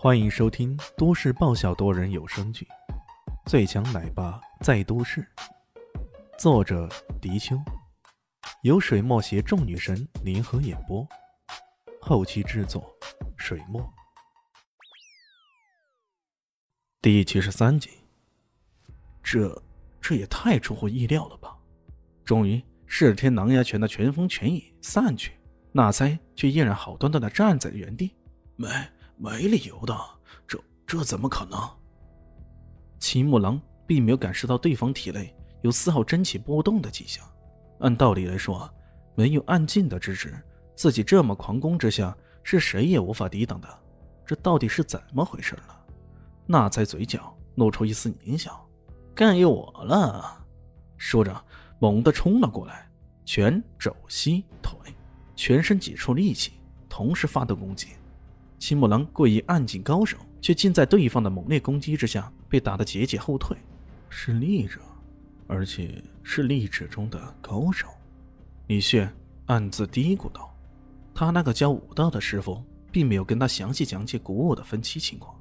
欢迎收听都市爆笑多人有声剧《最强奶爸在都市》，作者：迪秋，由水墨携众女神联合演播，后期制作：水墨。第七十三集，这这也太出乎意料了吧！终于，噬天狼牙拳的拳风拳影散去，纳猜却依然好端端的站在原地，没。没理由的，这这怎么可能？秦木狼并没有感受到对方体内有丝毫真气波动的迹象。按道理来说，没有暗劲的支持，自己这么狂攻之下，是谁也无法抵挡的。这到底是怎么回事呢？那在嘴角露出一丝狞笑：“该有我了。”说着，猛地冲了过来，拳、肘、膝、腿，全身几处力气同时发动攻击。青木狼贵以暗劲高手，却竟在对方的猛烈攻击之下被打得节节后退。是力者，而且是力者中的高手。李炫暗自嘀咕道：“他那个教武道的师傅并没有跟他详细讲解古武的分期情况，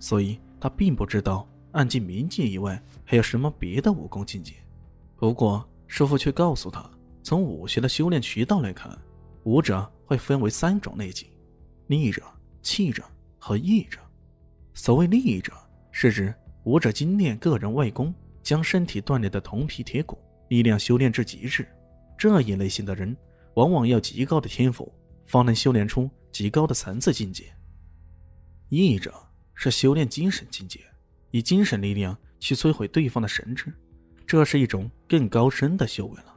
所以他并不知道暗劲冥界以外还有什么别的武功境界。不过师傅却告诉他，从武学的修炼渠道来看，武者会分为三种类型：力者。”气者和意者，所谓力者，是指武者精炼个人外功，将身体锻炼的铜皮铁骨，力量修炼至极致。这一类型的人，往往要极高的天赋，方能修炼出极高的层次境界。意者是修炼精神境界，以精神力量去摧毁对方的神智，这是一种更高深的修为了。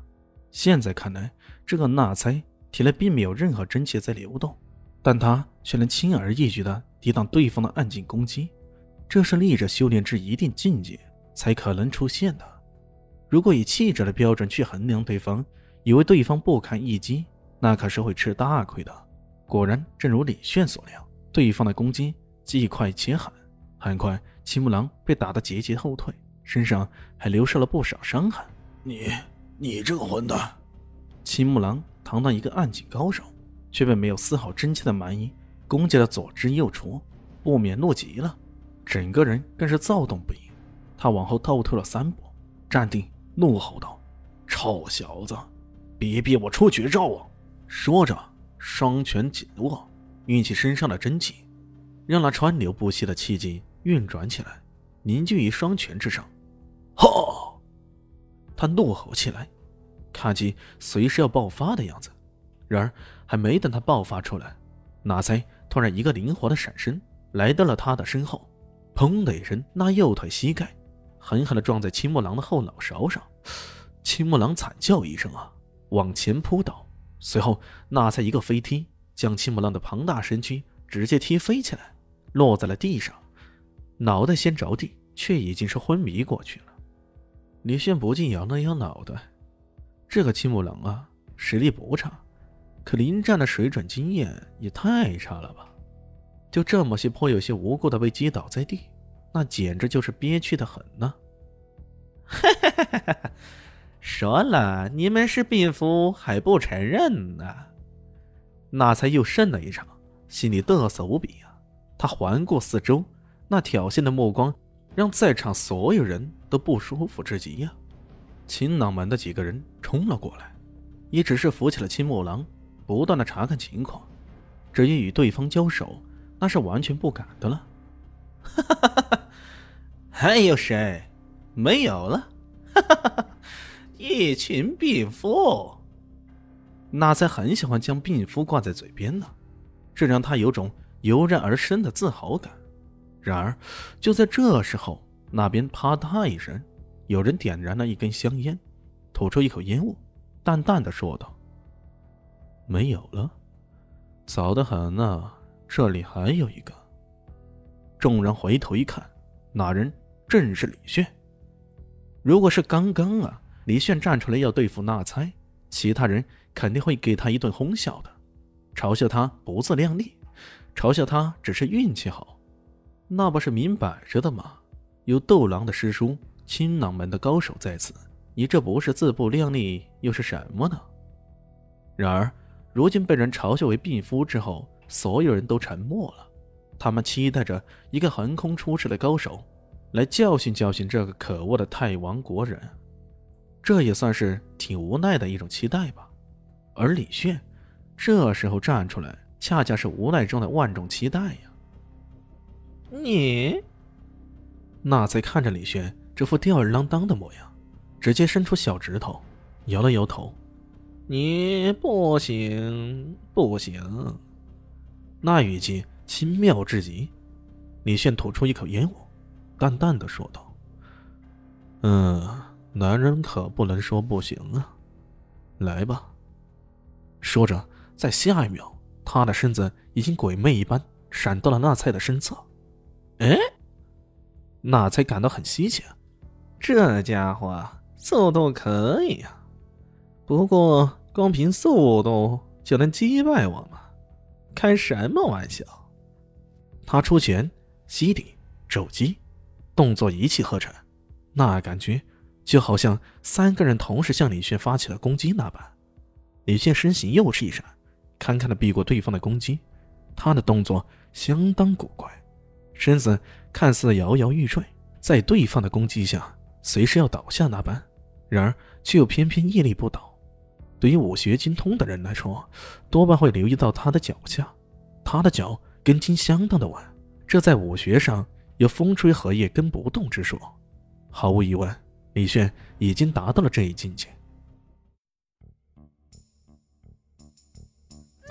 现在看来，这个纳猜体内并没有任何真气在流动。但他却能轻而易举地抵挡对方的暗劲攻击，这是力者修炼至一定境界才可能出现的。如果以气者的标准去衡量对方，以为对方不堪一击，那可是会吃大亏的。果然，正如李炫所料，对方的攻击既快且狠。很快，青木狼被打得节节后退，身上还留下了不少伤痕。你，你这个混蛋！青木狼堂堂一个暗劲高手。却被没有丝毫真气的蛮夷攻击的左支右绌，不免怒极了，整个人更是躁动不已。他往后倒退了三步，站定，怒吼道：“臭小子，别逼我出绝招啊！”说着，双拳紧握，运起身上的真气，让那川流不息的气劲运转起来，凝聚于双拳之上。吼！他怒吼起来，看起随时要爆发的样子。然而，还没等他爆发出来，哪猜突然一个灵活的闪身，来到了他的身后，砰的一声，那右腿膝盖狠狠地撞在青木狼的后脑勺上，青木狼惨叫一声啊，往前扑倒，随后那才一个飞踢，将青木狼的庞大身躯直接踢飞起来，落在了地上，脑袋先着地，却已经是昏迷过去了。李炫不禁摇了摇脑袋，这个青木狼啊，实力不差。可临战的水准经验也太差了吧！就这么些颇有些无辜的被击倒在地，那简直就是憋屈的很呢。哈哈哈哈哈！说了你们是病夫还不承认呢？那才又胜了一场，心里得瑟无比啊！他环顾四周，那挑衅的目光让在场所有人都不舒服至极呀。青囊门的几个人冲了过来，也只是扶起了青木狼。不断的查看情况，至于与对方交手，那是完全不敢的了。哈哈哈哈还有谁？没有了。哈哈哈哈一群病夫。那才很喜欢将病夫挂在嘴边呢，这让他有种油然而生的自豪感。然而，就在这时候，那边啪嗒一声，有人点燃了一根香烟，吐出一口烟雾，淡淡的说道。没有了，早得很呢。这里还有一个。众人回头一看，那人正是李炫。如果是刚刚啊，李炫站出来要对付纳猜，其他人肯定会给他一顿哄笑的，嘲笑他不自量力，嘲笑他只是运气好。那不是明摆着的吗？有斗狼的师叔、青囊门的高手在此，你这不是自不量力又是什么呢？然而。如今被人嘲笑为病夫之后，所有人都沉默了，他们期待着一个横空出世的高手来教训教训这个可恶的泰王国人，这也算是挺无奈的一种期待吧。而李炫这时候站出来，恰恰是无奈中的万众期待呀。你，纳粹看着李炫这副吊儿郎当的模样，直接伸出小指头，摇了摇头：“你不行，不行。”那语气轻妙至极。李炫吐出一口烟雾，淡淡的说道：“嗯，男人可不能说不行啊，来吧。”说着，在下一秒，他的身子已经鬼魅一般闪到了那菜的身侧。哎，那才感到很稀奇，这家伙速度可以啊，不过光凭速度就能击败我吗？开什么玩笑！他出拳、吸顶、肘击，动作一气呵成，那感觉就好像三个人同时向李炫发起了攻击那般。李炫身形又是一闪，堪堪的避过对方的攻击。他的动作相当古怪。身子看似摇摇欲坠，在对方的攻击下随时要倒下那般，然而却又偏偏屹立不倒。对于武学精通的人来说，多半会留意到他的脚下，他的脚跟筋相当的稳，这在武学上有“风吹荷叶根不动”之说。毫无疑问，李炫已经达到了这一境界。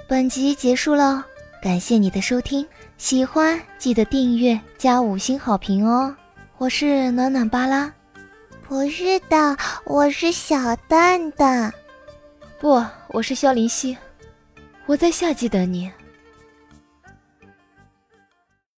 本集结束了，感谢你的收听。喜欢记得订阅加五星好评哦！我是暖暖巴拉，不是的，我是小蛋蛋，不，我是萧林希，我在夏季等你。